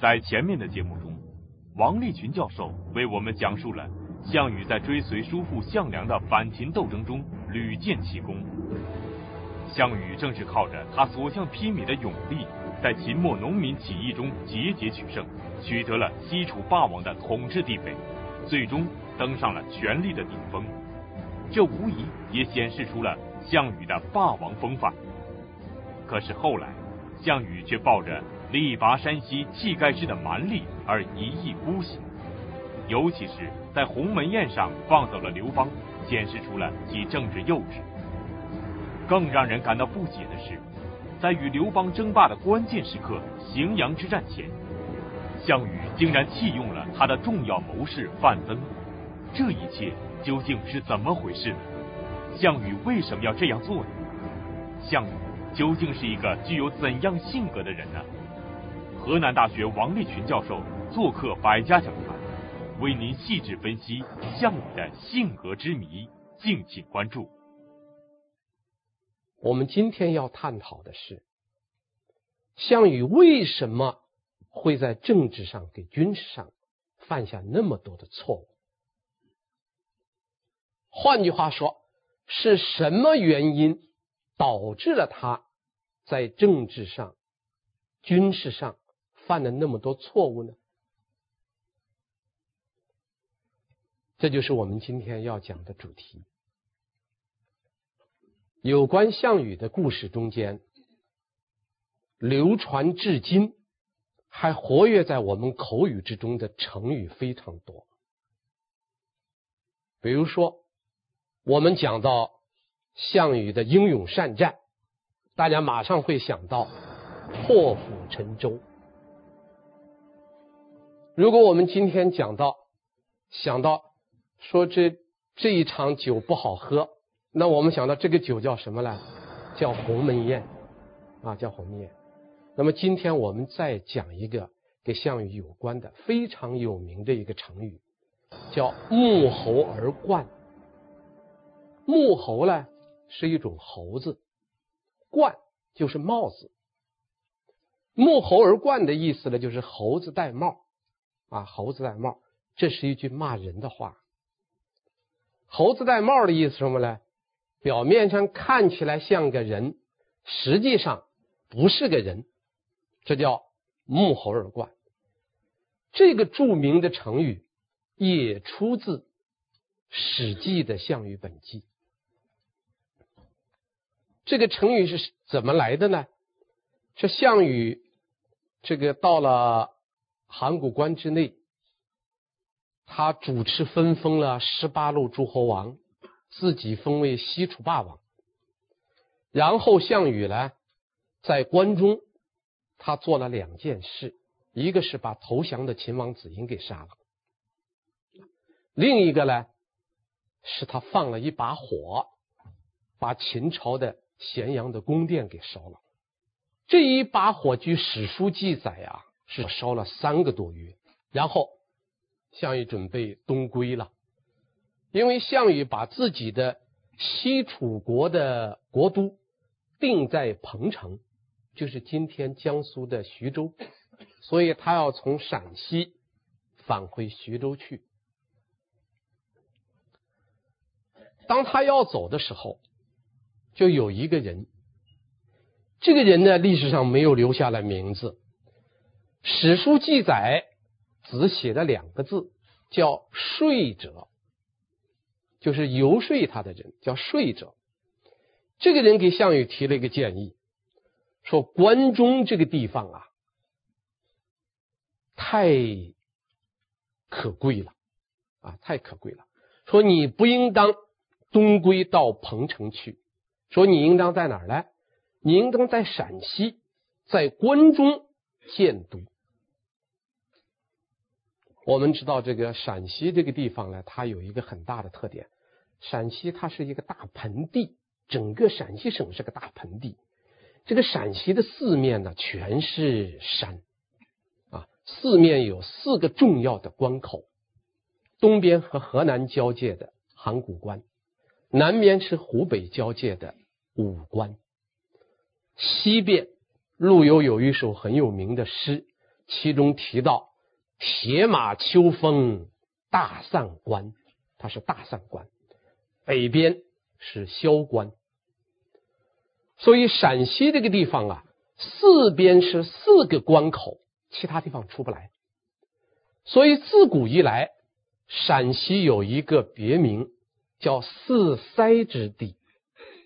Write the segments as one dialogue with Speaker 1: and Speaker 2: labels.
Speaker 1: 在前面的节目中，王立群教授为我们讲述了项羽在追随叔父项梁的反秦斗争中屡建奇功。项羽正是靠着他所向披靡的勇力，在秦末农民起义中节节取胜，取得了西楚霸王的统治地位，最终登上了权力的顶峰。这无疑也显示出了项羽的霸王风范。可是后来，项羽却抱着力拔山兮气盖世的蛮力而一意孤行，尤其是在鸿门宴上放走了刘邦，显示出了其政治幼稚。更让人感到不解的是，在与刘邦争霸的关键时刻——荥阳之战前，项羽竟然弃用了他的重要谋士范增。这一切究竟是怎么回事呢？项羽为什么要这样做呢？项羽究竟是一个具有怎样性格的人呢？河南大学王立群教授做客百家讲坛，为您细致分析项羽的性格之谜，敬请关注。
Speaker 2: 我们今天要探讨的是，项羽为什么会在政治上给军事上犯下那么多的错误？换句话说，是什么原因导致了他在政治上、军事上犯了那么多错误呢？这就是我们今天要讲的主题。有关项羽的故事中间，流传至今还活跃在我们口语之中的成语非常多。比如说，我们讲到项羽的英勇善战，大家马上会想到破釜沉舟。如果我们今天讲到想到说这这一场酒不好喝。那我们想到这个酒叫什么呢？叫鸿门宴啊，叫鸿门宴。那么今天我们再讲一个跟项羽有关的非常有名的一个成语，叫沐猴而冠。沐猴呢是一种猴子，冠就是帽子。沐猴而冠的意思呢，就是猴子戴帽啊，猴子戴帽，这是一句骂人的话。猴子戴帽的意思什么呢？表面上看起来像个人，实际上不是个人，这叫沐猴而冠。这个著名的成语也出自《史记》的《项羽本纪》。这个成语是怎么来的呢？这项羽这个到了函谷关之内，他主持分封了十八路诸侯王。自己封为西楚霸王，然后项羽呢，在关中，他做了两件事，一个是把投降的秦王子婴给杀了，另一个呢，是他放了一把火，把秦朝的咸阳的宫殿给烧了。这一把火，据史书记载啊，是烧了三个多月。然后项羽准备东归了。因为项羽把自己的西楚国的国都定在彭城，就是今天江苏的徐州，所以他要从陕西返回徐州去。当他要走的时候，就有一个人，这个人呢，历史上没有留下来名字，史书记载只写了两个字，叫说者。就是游说他的人叫说者，这个人给项羽提了一个建议，说关中这个地方啊，太可贵了啊，太可贵了。说你不应当东归到彭城去，说你应当在哪儿呢？你应当在陕西，在关中建都。我们知道这个陕西这个地方呢，它有一个很大的特点。陕西它是一个大盆地，整个陕西省是个大盆地。这个陕西的四面呢，全是山，啊，四面有四个重要的关口：东边和河南交界的函谷关，南边是湖北交界的武关，西边陆游有一首很有名的诗。其中提到铁马秋风大散关，它是大散关，北边是萧关，所以陕西这个地方啊，四边是四个关口，其他地方出不来，所以自古以来，陕西有一个别名叫四塞之地，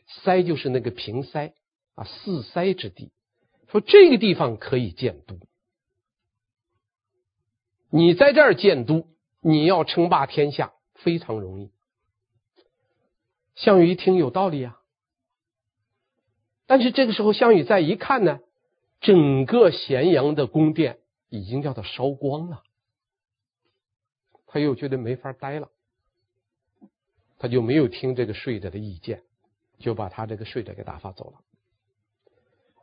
Speaker 2: 塞就是那个平塞啊，四塞之地，说这个地方可以建都。你在这儿建都，你要称霸天下非常容易。项羽一听有道理啊，但是这个时候项羽再一看呢，整个咸阳的宫殿已经叫他烧光了，他又觉得没法待了，他就没有听这个睡者的意见，就把他这个睡者给打发走了。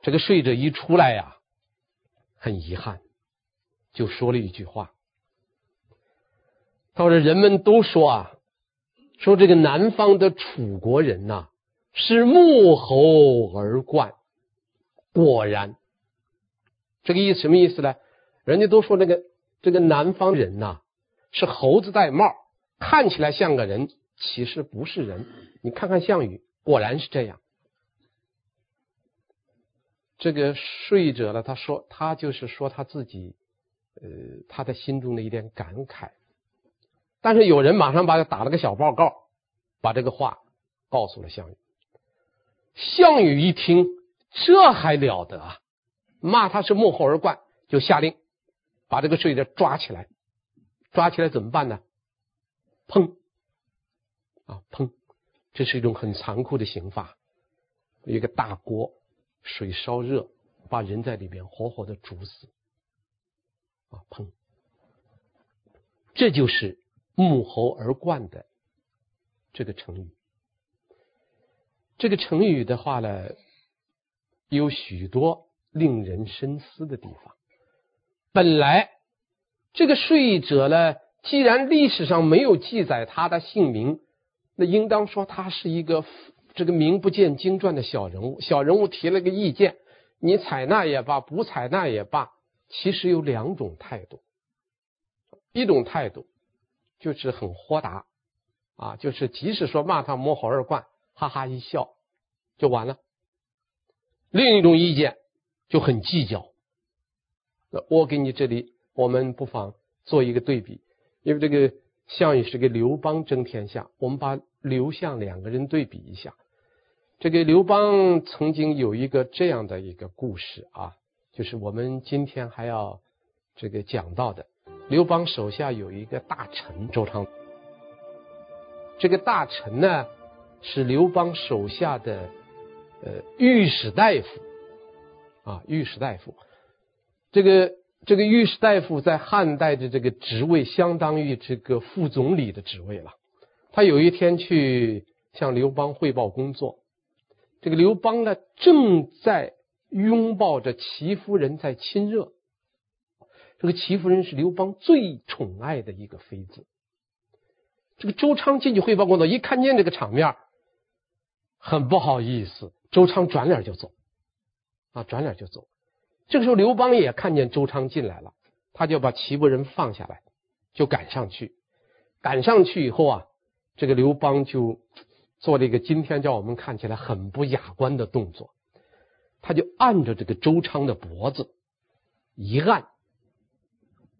Speaker 2: 这个睡者一出来呀，很遗憾，就说了一句话。他说：“人们都说啊，说这个南方的楚国人呐，是沐猴而冠。果然，这个意思什么意思呢？人家都说那个这个南方人呐，是猴子戴帽，看起来像个人，其实不是人。你看看项羽，果然是这样。这个说者呢，他说他就是说他自己，呃，他的心中的一点感慨。”但是有人马上把他打了个小报告，把这个话告诉了项羽。项羽一听，这还了得啊！骂他是沐猴而冠，就下令把这个说者抓起来。抓起来怎么办呢？砰！啊砰！这是一种很残酷的刑罚。一个大锅，水烧热，把人在里边活活的煮死。啊砰！这就是。沐猴而冠的这个成语，这个成语的话呢，有许多令人深思的地方。本来这个说者呢，既然历史上没有记载他的姓名，那应当说他是一个这个名不见经传的小人物。小人物提了个意见，你采纳也罢，不采纳也罢，其实有两种态度，一种态度。就是很豁达，啊，就是即使说骂他摸猴而冠，哈哈一笑就完了。另一种意见就很计较。那我给你这里，我们不妨做一个对比，因为这个项羽是跟刘邦争天下，我们把刘项两个人对比一下。这个刘邦曾经有一个这样的一个故事啊，就是我们今天还要这个讲到的。刘邦手下有一个大臣周昌，这个大臣呢是刘邦手下的呃御史大夫啊，御史大夫。这个这个御史大夫在汉代的这个职位相当于这个副总理的职位了。他有一天去向刘邦汇报工作，这个刘邦呢正在拥抱着戚夫人在亲热。这个戚夫人是刘邦最宠爱的一个妃子。这个周昌进去汇报工作，一看见这个场面，很不好意思，周昌转脸就走，啊，转脸就走。这个时候刘邦也看见周昌进来了，他就把戚夫人放下来，就赶上去。赶上去以后啊，这个刘邦就做了一个今天叫我们看起来很不雅观的动作，他就按着这个周昌的脖子一按。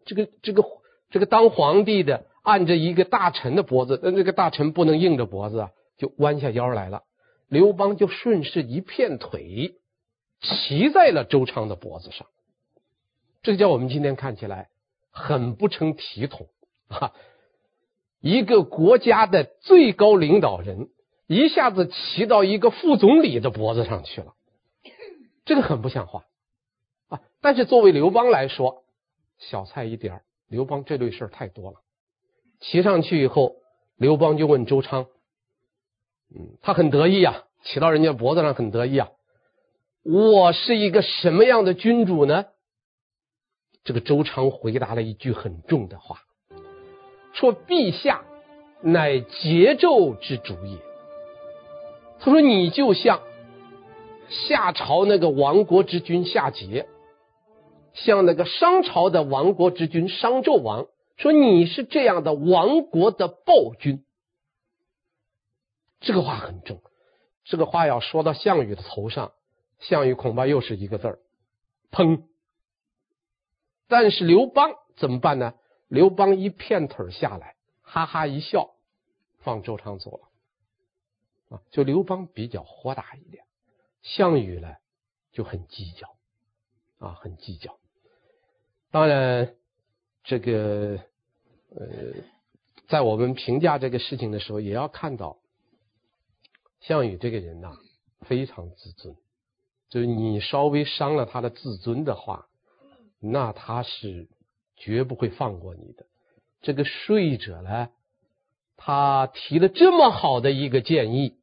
Speaker 2: 这个这个这个当皇帝的按着一个大臣的脖子，那这个大臣不能硬着脖子啊，就弯下腰来了。刘邦就顺势一片腿，骑在了周昌的脖子上。这叫我们今天看起来很不成体统啊！一个国家的最高领导人一下子骑到一个副总理的脖子上去了，这个很不像话啊！但是作为刘邦来说，小菜一碟儿，刘邦这类事儿太多了。骑上去以后，刘邦就问周昌，嗯，他很得意啊，骑到人家脖子上很得意啊。我是一个什么样的君主呢？这个周昌回答了一句很重的话，说：“陛下乃桀纣之主也。”他说：“你就像夏朝那个亡国之君夏桀。”向那个商朝的亡国之君商纣王说：“你是这样的亡国的暴君。”这个话很重，这个话要说到项羽的头上，项羽恐怕又是一个字儿，砰。但是刘邦怎么办呢？刘邦一片腿下来，哈哈一笑，放周昌走了。啊，就刘邦比较豁达一点，项羽呢就很计较，啊，很计较。当然，这个呃，在我们评价这个事情的时候，也要看到。项羽这个人呐，非常自尊，就是你稍微伤了他的自尊的话，那他是绝不会放过你的。这个睡者呢，他提了这么好的一个建议，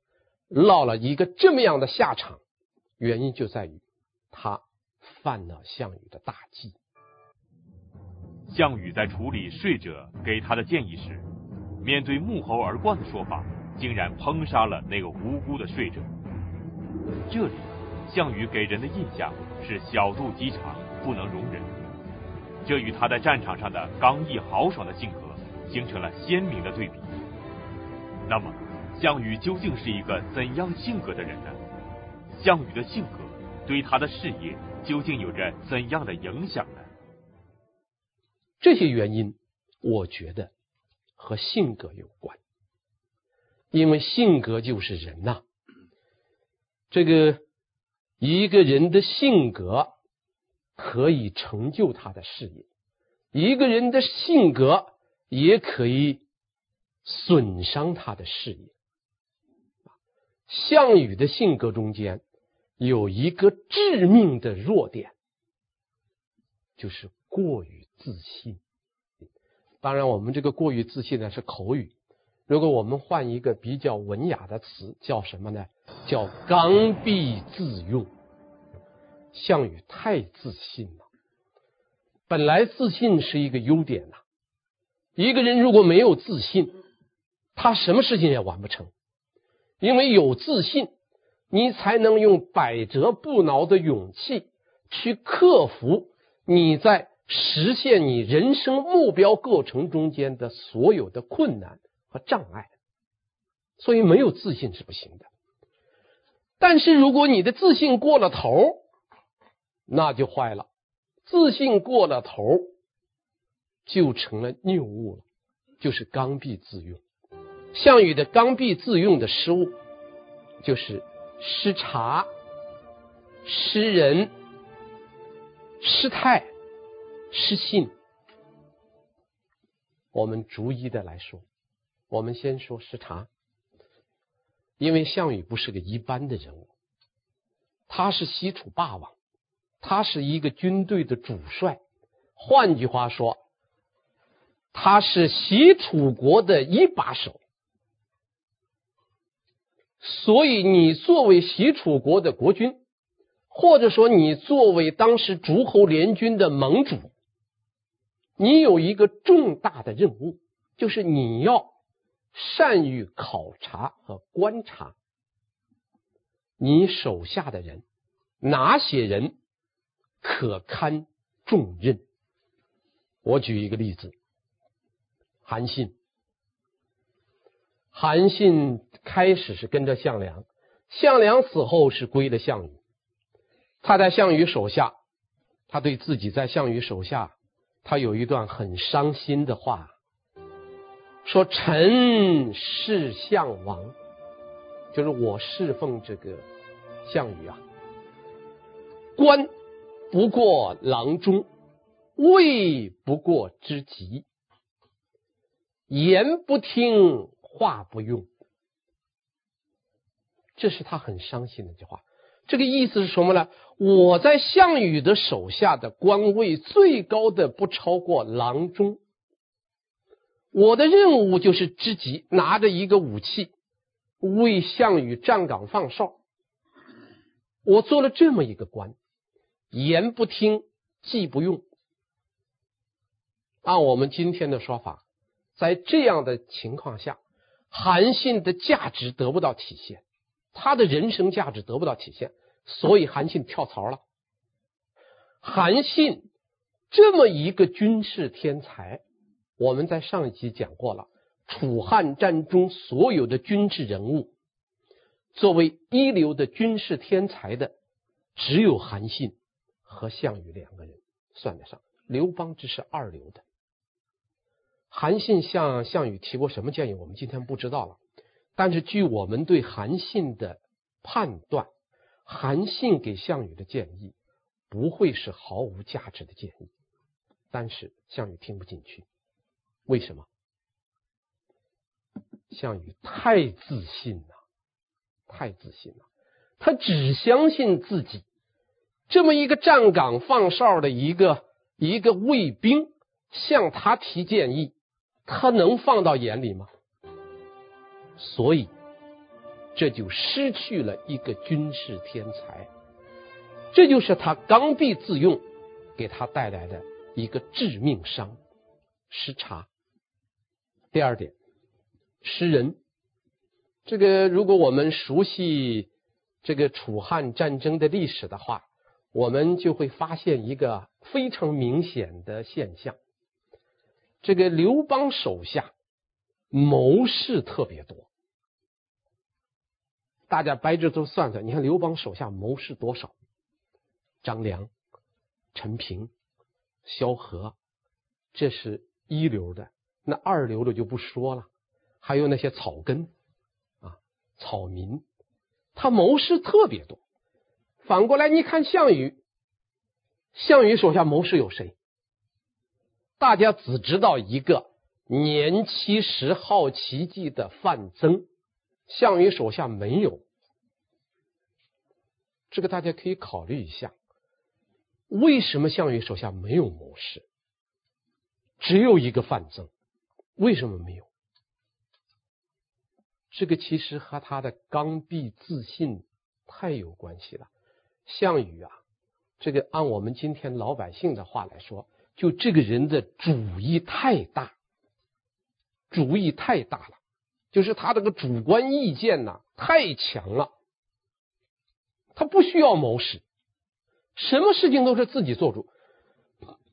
Speaker 2: 落了一个这么样的下场，原因就在于他犯了项羽的大忌。
Speaker 1: 项羽在处理说者给他的建议时，面对沐猴而冠的说法。竟然烹杀了那个无辜的说者。这里，项羽给人的印象是小肚鸡肠，不能容人。这与他在战场上的刚毅豪爽的性格形成了鲜明的对比。那么，项羽究竟是一个怎样性格的人呢？项羽的性格对他的事业究竟有着怎样的影响？
Speaker 2: 这些原因，我觉得和性格有关。因为性格就是人呐，这个一个人的性格可以成就他的事业，一个人的性格也可以损伤他的事业。项羽的性格中间有一个致命的弱点，就是过于自信。当然，我们这个过于自信呢是口语。如果我们换一个比较文雅的词，叫什么呢？叫刚愎自用。项羽太自信了。本来自信是一个优点呐。一个人如果没有自信，他什么事情也完不成。因为有自信，你才能用百折不挠的勇气去克服你在实现你人生目标过程中间的所有的困难和障碍，所以没有自信是不行的。但是如果你的自信过了头，那就坏了。自信过了头，就成了谬误了，就是刚愎自用。项羽的刚愎自用的失误，就是失察、失人、失态、失信。我们逐一的来说。我们先说失察，因为项羽不是个一般的人物，他是西楚霸王，他是一个军队的主帅，换句话说，他是西楚国的一把手。所以，你作为西楚国的国君，或者说你作为当时诸侯联军的盟主，你有一个重大的任务，就是你要。善于考察和观察你手下的人，哪些人可堪重任？我举一个例子：韩信。韩信开始是跟着项梁，项梁死后是归了项羽。他在项羽手下，他对自己在项羽手下，他有一段很伤心的话。说臣事项王，就是我侍奉这个项羽啊。官不过郎中，位不过知己，言不听，话不用。这是他很伤心的一句话。这个意思是什么呢？我在项羽的手下的官位最高的不超过郎中。我的任务就是知己，拿着一个武器为项羽站岗放哨。我做了这么一个官，言不听，计不用。按我们今天的说法，在这样的情况下，韩信的价值得不到体现，他的人生价值得不到体现，所以韩信跳槽了。韩信这么一个军事天才，我们在上一集讲过了。楚汉战中所有的军事人物，作为一流的军事天才的，只有韩信和项羽两个人算得上，刘邦只是二流的。韩信向项羽提过什么建议，我们今天不知道了。但是据我们对韩信的判断，韩信给项羽的建议不会是毫无价值的建议。但是项羽听不进去，为什么？项羽太自信了，太自信了。他只相信自己，这么一个站岗放哨的一个一个卫兵向他提建议，他能放到眼里吗？所以这就失去了一个军事天才，这就是他刚愎自用给他带来的一个致命伤，失察。第二点。失人，这个如果我们熟悉这个楚汉战争的历史的话，我们就会发现一个非常明显的现象：这个刘邦手下谋士特别多。大家掰着都算算，你看刘邦手下谋士多少？张良、陈平、萧何，这是一流的，那二流的就不说了。还有那些草根啊，草民，他谋士特别多。反过来，你看项羽，项羽手下谋士有谁？大家只知道一个年七十好奇计的范增，项羽手下没有。这个大家可以考虑一下，为什么项羽手下没有谋士？只有一个范增，为什么没有？这个其实和他的刚愎自信太有关系了。项羽啊，这个按我们今天老百姓的话来说，就这个人的主意太大，主意太大了，就是他这个主观意见呐太强了。他不需要谋士，什么事情都是自己做主。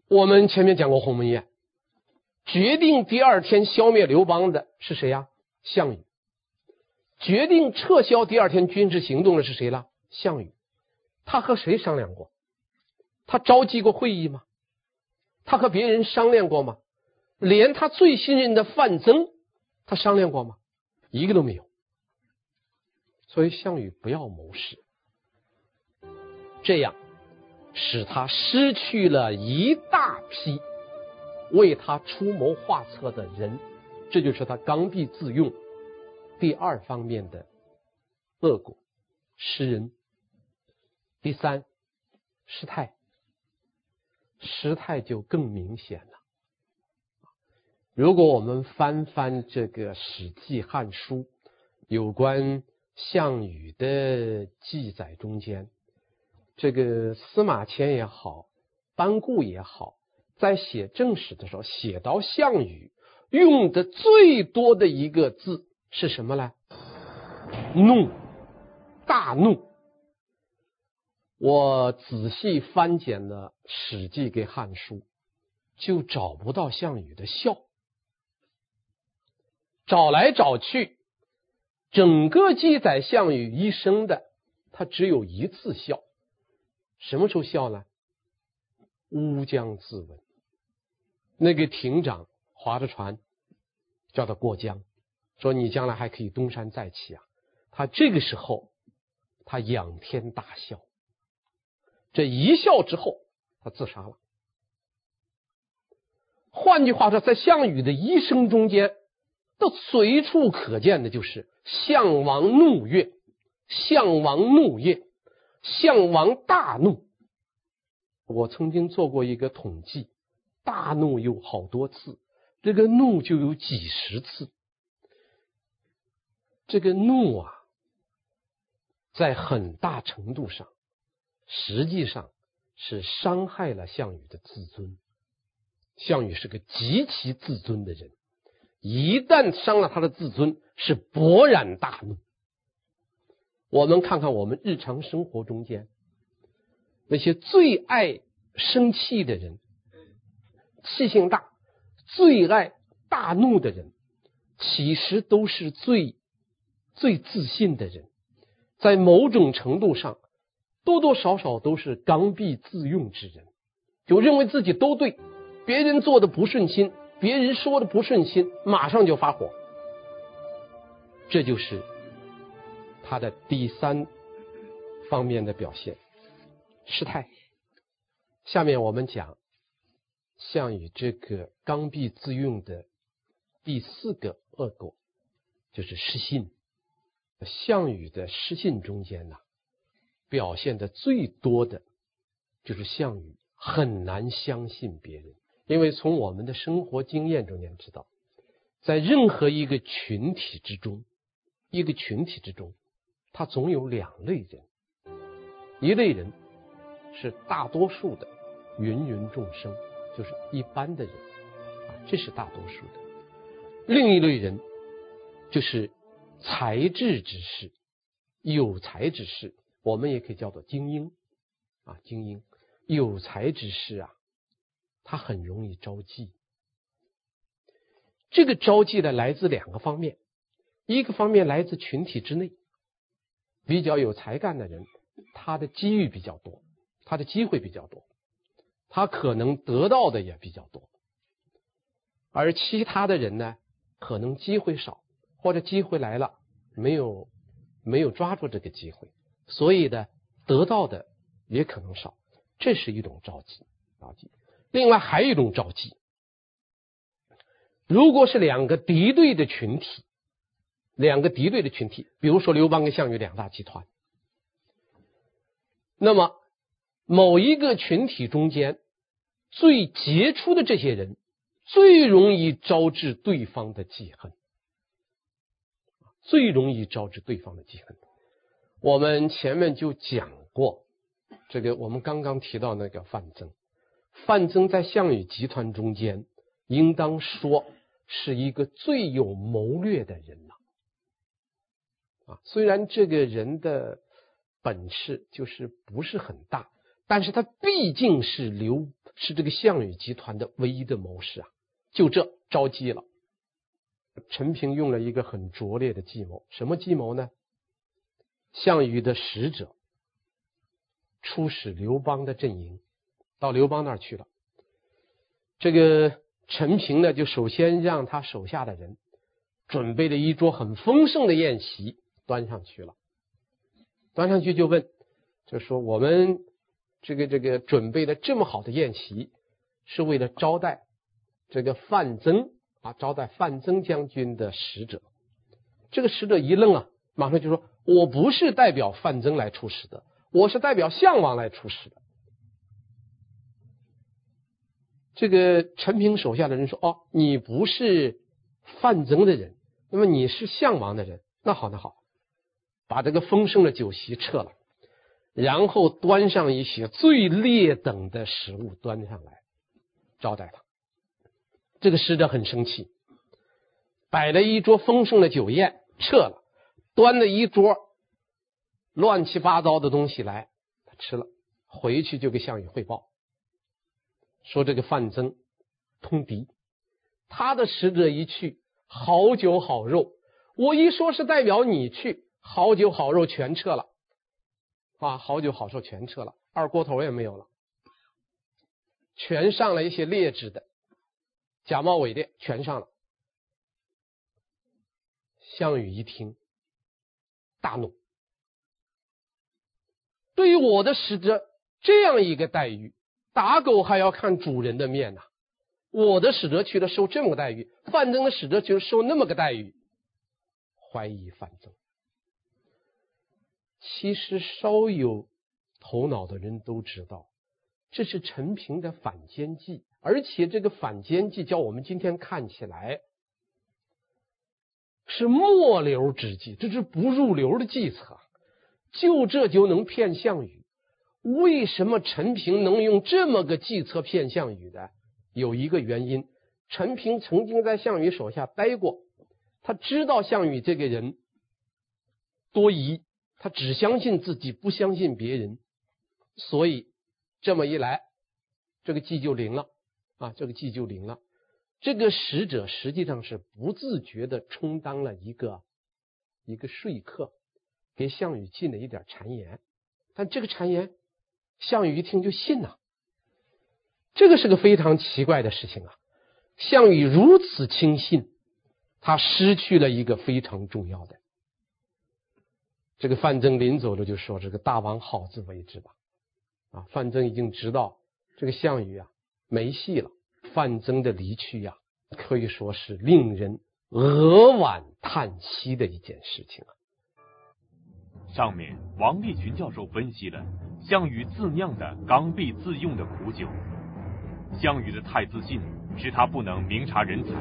Speaker 2: 我们前面讲过鸿门宴，决定第二天消灭刘邦的是谁呀？项羽。决定撤销第二天军事行动的是谁了？项羽。他和谁商量过？他召集过会议吗？他和别人商量过吗？连他最信任的范增，他商量过吗？一个都没有。所以项羽不要谋士，这样使他失去了一大批为他出谋划策的人，这就是他刚愎自用。第二方面的恶果，失人；第三，失态，失态就更明显了。如果我们翻翻这个《史记》《汉书》有关项羽的记载中间，这个司马迁也好，班固也好，在写正史的时候，写到项羽用的最多的一个字。是什么呢？怒，大怒。我仔细翻检了《史记》跟《汉书》，就找不到项羽的笑。找来找去，整个记载项羽一生的，他只有一次笑。什么时候笑呢？乌江自刎，那个亭长划着船，叫他过江。说你将来还可以东山再起啊！他这个时候，他仰天大笑，这一笑之后，他自杀了。换句话说，在项羽的一生中间，那随处可见的就是项王怒月，项王怒越，项王大怒。我曾经做过一个统计，大怒有好多次，这个怒就有几十次。这个怒啊，在很大程度上，实际上是伤害了项羽的自尊。项羽是个极其自尊的人，一旦伤了他的自尊，是勃然大怒。我们看看我们日常生活中间那些最爱生气的人，气性大、最爱大怒的人，其实都是最最自信的人，在某种程度上，多多少少都是刚愎自用之人，就认为自己都对，别人做的不顺心，别人说的不顺心，马上就发火。这就是他的第三方面的表现，失态。下面我们讲项羽这个刚愎自用的第四个恶果，就是失信。项羽的失信中间呢，表现的最多的，就是项羽很难相信别人，因为从我们的生活经验中间知道，在任何一个群体之中，一个群体之中，他总有两类人，一类人是大多数的芸芸众生，就是一般的人，啊，这是大多数的；另一类人就是。才智之士，有才之士，我们也可以叫做精英啊，精英有才之士啊，他很容易招忌。这个招忌呢，来自两个方面，一个方面来自群体之内，比较有才干的人，他的机遇比较多，他的机会比较多，他可能得到的也比较多，而其他的人呢，可能机会少。或者机会来了，没有没有抓住这个机会，所以呢，得到的也可能少，这是一种招忌。招忌。另外还有一种招忌，如果是两个敌对的群体，两个敌对的群体，比如说刘邦跟项羽两大集团，那么某一个群体中间最杰出的这些人，最容易招致对方的记恨。最容易招致对方的记恨。我们前面就讲过，这个我们刚刚提到那个范增，范增在项羽集团中间，应当说是一个最有谋略的人了。啊，虽然这个人的本事就是不是很大，但是他毕竟是刘是这个项羽集团的唯一的谋士啊，就这招忌了。陈平用了一个很拙劣的计谋，什么计谋呢？项羽的使者出使刘邦的阵营，到刘邦那儿去了。这个陈平呢，就首先让他手下的人准备了一桌很丰盛的宴席，端上去了。端上去就问，就说我们这个这个准备了这么好的宴席，是为了招待这个范增。啊，招待范增将军的使者，这个使者一愣啊，马上就说：“我不是代表范增来出使的，我是代表项王来出使的。”这个陈平手下的人说：“哦，你不是范增的人，那么你是项王的人。那好，那好，把这个丰盛的酒席撤了，然后端上一些最劣等的食物端上来招待他。”这个使者很生气，摆了一桌丰盛的酒宴，撤了，端了一桌乱七八糟的东西来，他吃了，回去就给项羽汇报，说这个范增通敌，他的使者一去，好酒好肉，我一说是代表你去，好酒好肉全撤了，啊，好酒好肉全撤了，二锅头也没有了，全上了一些劣质的。假冒伪劣全上了，项羽一听，大怒。对于我的使者这样一个待遇，打狗还要看主人的面呐！我的使者去了受这么个待遇，范增的使者就受那么个待遇，怀疑范增。其实稍有头脑的人都知道，这是陈平的反间计。而且这个反间计，叫我们今天看起来是末流之计，这是不入流的计策。就这就能骗项羽？为什么陈平能用这么个计策骗项羽的？有一个原因，陈平曾经在项羽手下待过，他知道项羽这个人多疑，他只相信自己，不相信别人，所以这么一来，这个计就灵了。啊，这个计就灵了。这个使者实际上是不自觉地充当了一个一个说客，给项羽进了一点谗言。但这个谗言，项羽一听就信了。这个是个非常奇怪的事情啊！项羽如此轻信，他失去了一个非常重要的。这个范增临走了就说：“这个大王好自为之吧。”啊，范增已经知道这个项羽啊没戏了。范增的离去呀、啊，可以说是令人扼腕叹息的一件事情啊。
Speaker 1: 上面王立群教授分析了项羽自酿的刚愎自用的苦酒。项羽的太自信，使他不能明察人才；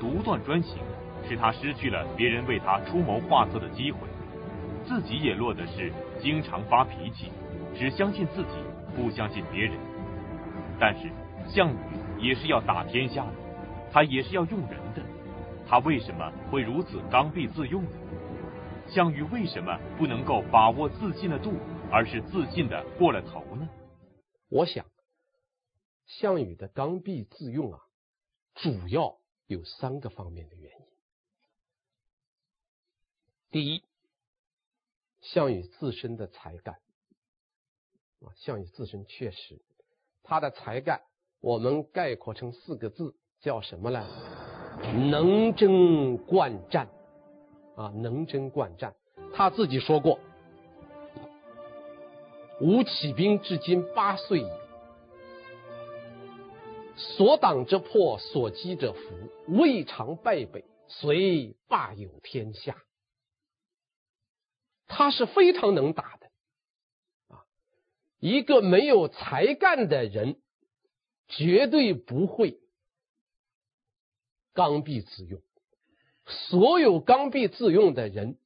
Speaker 1: 独断专行，使他失去了别人为他出谋划策的机会。自己也落得是经常发脾气，只相信自己，不相信别人。但是项羽也是要打天下的，他也是要用人的，他为什么会如此刚愎自用呢？项羽为什么不能够把握自信的度，而是自信的过了头呢？
Speaker 2: 我想。项羽的刚愎自用啊，主要有三个方面的原因。第一，项羽自身的才干啊，项羽自身确实他的才干，我们概括成四个字，叫什么呢？能征惯战啊，能征惯战。他自己说过：“吾起兵至今八岁矣。”所挡者破，所击者伏，未尝败北，遂霸有天下。他是非常能打的啊！一个没有才干的人，绝对不会刚愎自用。所有刚愎自用的人，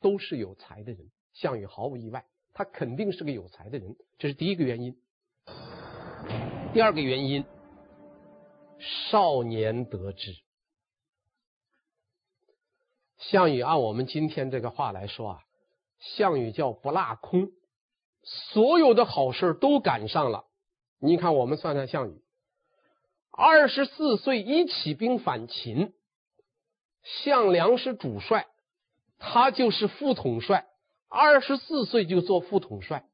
Speaker 2: 都是有才的人。项羽毫无意外，他肯定是个有才的人，这是第一个原因。第二个原因。少年得志，项羽按我们今天这个话来说啊，项羽叫不落空，所有的好事都赶上了。你看，我们算算项羽，二十四岁一起兵反秦，项梁是主帅，他就是副统帅，二十四岁就做副统帅，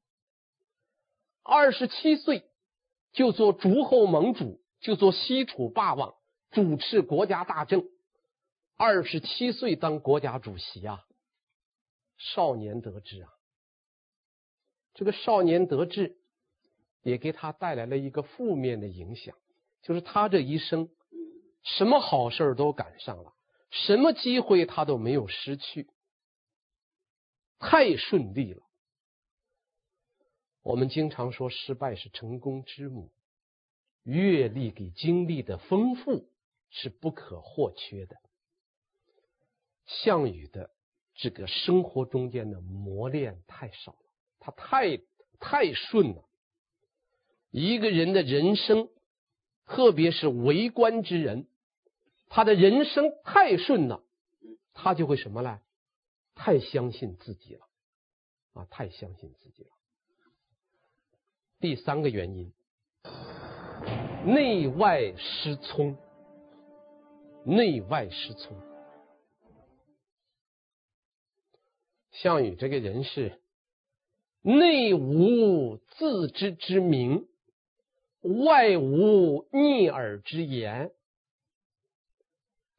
Speaker 2: 二十七岁就做诸侯盟主。就做西楚霸王，主持国家大政。二十七岁当国家主席啊，少年得志啊。这个少年得志，也给他带来了一个负面的影响，就是他这一生什么好事都赶上了，什么机会他都没有失去，太顺利了。我们经常说，失败是成功之母。阅历给经历的丰富是不可或缺的。项羽的这个生活中间的磨练太少了，他太太顺了。一个人的人生，特别是为官之人，他的人生太顺了，他就会什么呢？太相信自己了，啊，太相信自己了。第三个原因。内外失聪，内外失聪。项羽这个人是内无自知之明，外无逆耳之言。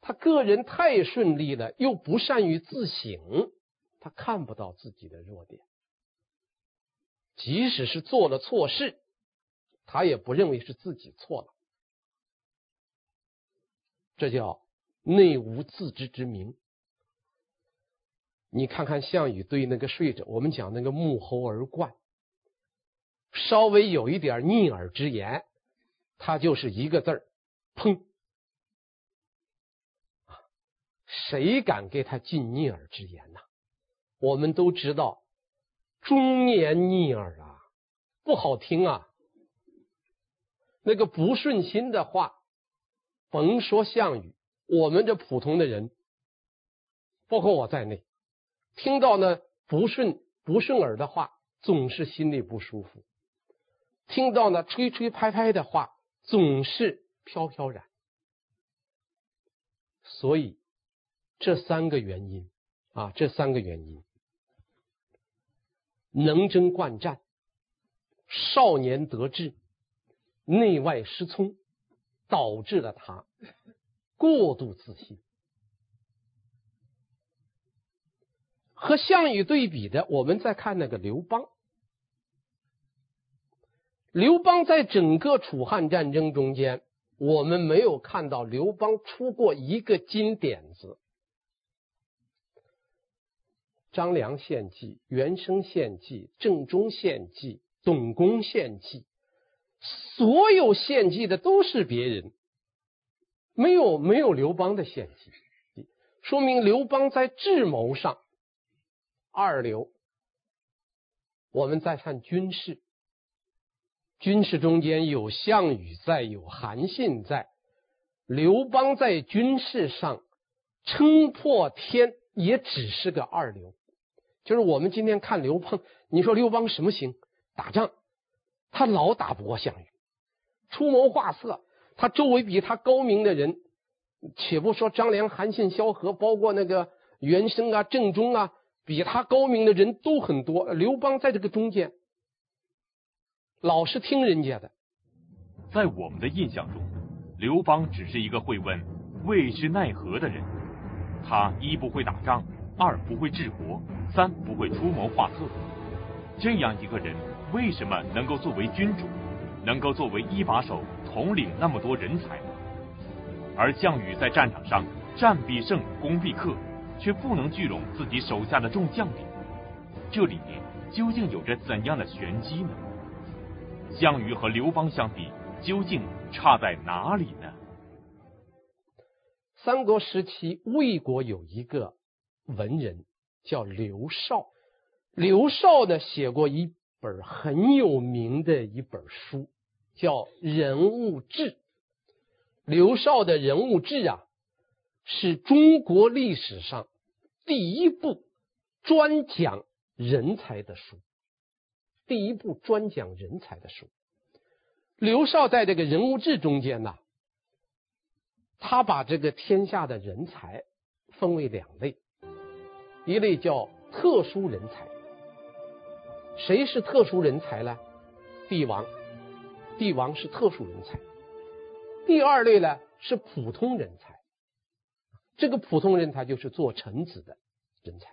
Speaker 2: 他个人太顺利了，又不善于自省，他看不到自己的弱点，即使是做了错事。他也不认为是自己错了，这叫内无自知之明。你看看项羽对那个睡者，我们讲那个沐猴而冠，稍微有一点逆耳之言，他就是一个字儿，砰！谁敢给他进逆耳之言呢？我们都知道，忠言逆耳啊，不好听啊。那个不顺心的话，甭说项羽，我们这普通的人，包括我在内，听到呢不顺不顺耳的话，总是心里不舒服；听到呢吹吹拍拍的话，总是飘飘然。所以这三个原因啊，这三个原因，能征惯战，少年得志，内外失聪，导致了他过度自信。和项羽对比的，我们再看那个刘邦。刘邦在整个楚汉战争中间，我们没有看到刘邦出过一个金点子。张良献计，袁生献计，郑忠献计，董公献计，所有献计的都是别人，没有没有刘邦的献计，说明刘邦在智谋上。二流，我们再看军事，军事中间有项羽在，有韩信在，刘邦在军事上撑破天，也只是个二流。就是我们今天看刘邦，你说刘邦什么行？打仗，他老打不过项羽，出谋划策，他周围比他高明的人，且不说张良、韩信、萧何，包括那个袁生啊、郑忠啊。比他高明的人都很多，刘邦在这个中间，老是听人家的。
Speaker 1: 在我们的印象中，刘邦只是一个会问未知奈何的人。他一不会打仗，二不会治国，三不会出谋划策。这样一个人，为什么能够作为君主，能够作为一把手统领那么多人才？而项羽在战场上战必胜，攻必克。却不能聚拢自己手下的众将领，这里面究竟有着怎样的玄机呢？项羽和刘邦相比，究竟差在哪里呢？
Speaker 2: 三国时期，魏国有一个文人叫刘绍，刘绍呢写过一本很有名的一本书，叫《人物志》。刘绍的人物志啊，是中国历史上。第一部专讲人才的书，第一部专讲人才的书。刘绍在这个人物志中间呢，他把这个天下的人才分为两类，一类叫特殊人才。谁是特殊人才呢？帝王，帝王是特殊人才。第二类呢是普通人才。这个普通人才就是做臣子的人才。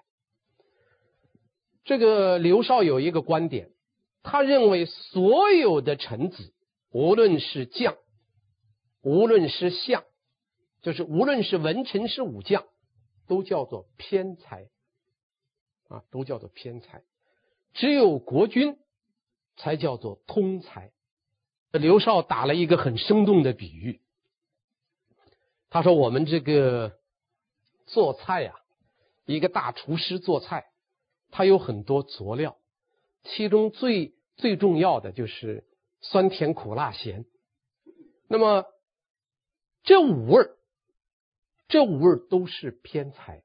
Speaker 2: 这个刘少有一个观点，他认为所有的臣子，无论是将，无论是相，就是无论是文臣是武将，都叫做偏才，啊，都叫做偏财。只有国君才叫做通才。刘少打了一个很生动的比喻，他说：“我们这个。”做菜呀、一个大厨师做菜，他有很多佐料，其中最最重要的就是酸甜苦辣咸。那么这五味这五味都是偏财，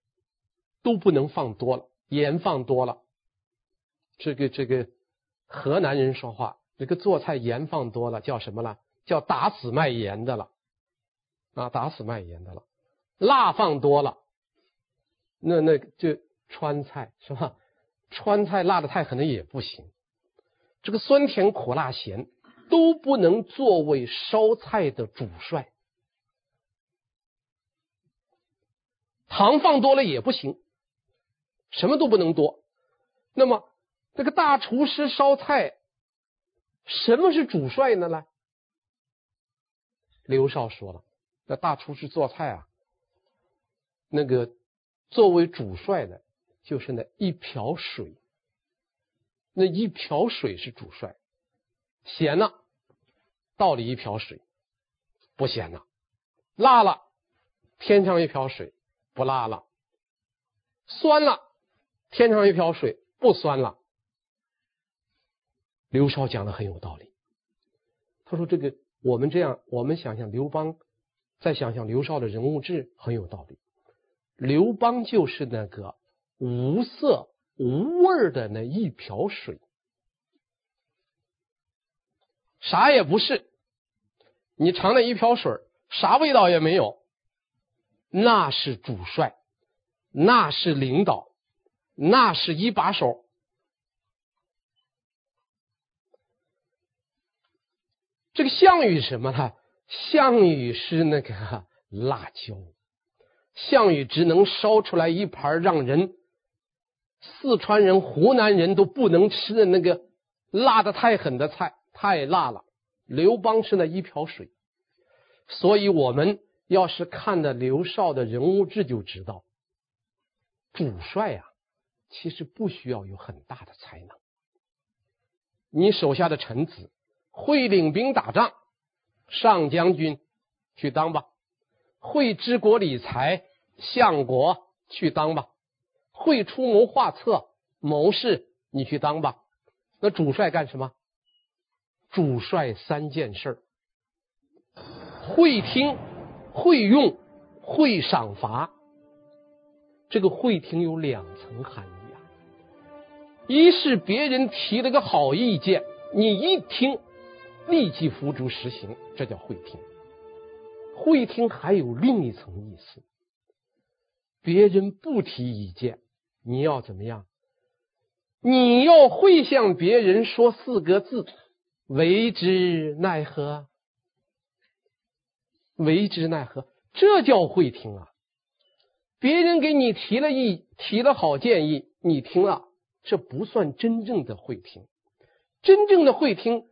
Speaker 2: 都不能放多了，盐放多了，这个这个河南人说话，这个做菜盐放多了叫什么了？叫打死卖盐的了，啊，打死卖盐的了，辣放多了。那那就川菜是吧？川菜辣的太狠的也不行，这个酸甜苦辣咸都不能作为烧菜的主帅，糖放多了也不行，什么都不能多。那么这个大厨师烧菜，什么是主帅呢？来，刘少说了，那大厨师做菜啊，那个。作为主帅的，就是那一瓢水，那一瓢水是主帅，咸了倒里一瓢水，不咸了；辣了添上一瓢水，不辣了；酸了添上一瓢水，不酸了。刘少讲的很有道理，他说：“这个我们这样，我们想想刘邦，再想想刘少的人物志，很有道理。”刘邦就是那个无色无味的那一瓢水，啥也不是，你尝那一瓢水，啥味道也没有，那是主帅，那是领导，那是一把手。这个项羽什么呢？项羽是那个辣椒，项羽只能烧出来一盘让人四川人、湖南人都不能吃的那个辣的太狠的菜，太辣了。刘邦是那一瓢水，所以我们要是看了刘绍的人物志就知道，主帅啊，其实不需要有很大的才能。你手下的臣子会领兵打仗，上将军去当吧；会治国理财，相国去当吧；会出谋划策，谋士你去当吧。那主帅干什么？主帅三件事：会听、会用、会赏罚。这个会听有两层含义啊，一是别人提了个好意见，你一听，立即付诸实行，这叫会听。会听还有另一层意思，别人不提意见，你要怎么样？你要会向别人说四个字。为之奈何？为之奈何？这叫会听啊！别人给你提了意，提了好建议，你听了，这不算真正的会听。真正的会听，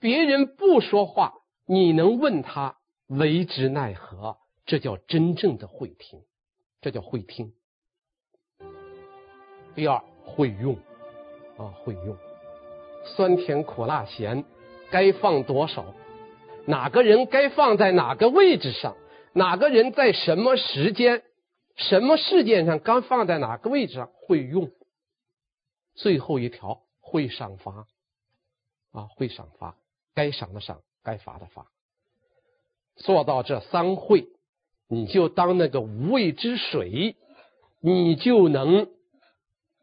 Speaker 2: 别人不说话，你能问他为之奈何？这叫真正的会听，这叫会听。第二，会用啊，会用。酸甜苦辣咸，该放多少？哪个人该放在哪个位置上？哪个人在什么时间、什么事件上刚放在哪个位置上？会用。最后一条会赏罚啊，会赏罚，该赏的赏，该罚的罚。做到这三会，你就当那个无畏之水，你就能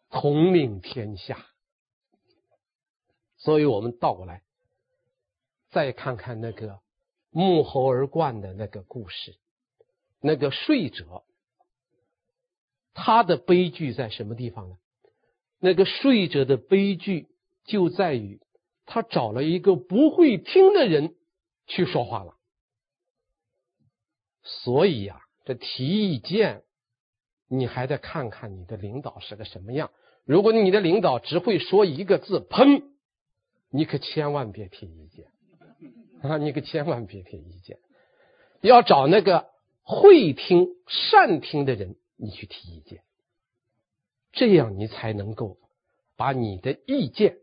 Speaker 2: 统领天下。所以我们倒过来，再看看那个沐猴而冠的那个故事，那个睡者，他的悲剧在什么地方呢？那个睡者的悲剧就在于他找了一个不会听的人去说话了。所以呀、啊，这提意见，你还得看看你的领导是个什么样。如果你的领导只会说一个字，砰！你可千万别提意见啊！你可千万别提意见，要找那个会听、善听的人，你去提意见，这样你才能够把你的意见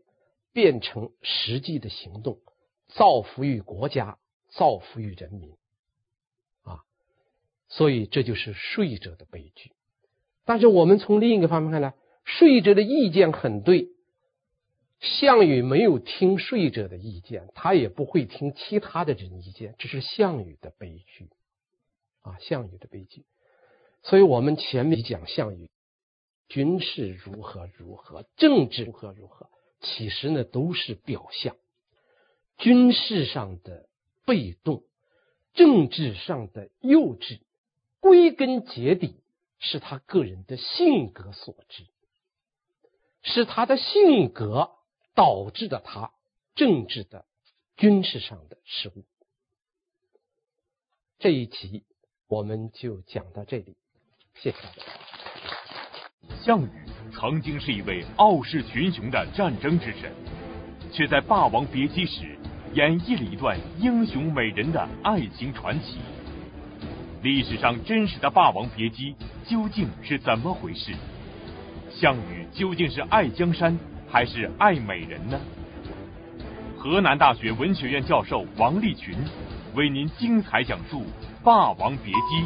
Speaker 2: 变成实际的行动，造福于国家，造福于人民啊！所以这就是说者的悲剧。但是我们从另一个方面看来，说者的意见很对。项羽没有听说者的意见，他也不会听其他的人意见，这是项羽的悲剧啊！项羽的悲剧。所以我们前面讲项羽，军事如何如何，政治如何如何，其实呢都是表象。军事上的被动，政治上的幼稚，归根结底是他个人的性格所致，是他的性格。导致了他政治的、军事上的失误。这一集我们就讲到这里，谢谢。
Speaker 1: 项羽曾经是一位傲视群雄的战争之神，却在《霸王别姬》时演绎了一段英雄美人的爱情传奇。历史上真实的霸王别姬究竟是怎么回事？项羽究竟是爱江山？还是爱美人呢？河南大学文学院教授王立群为您精彩讲述《霸王别姬》。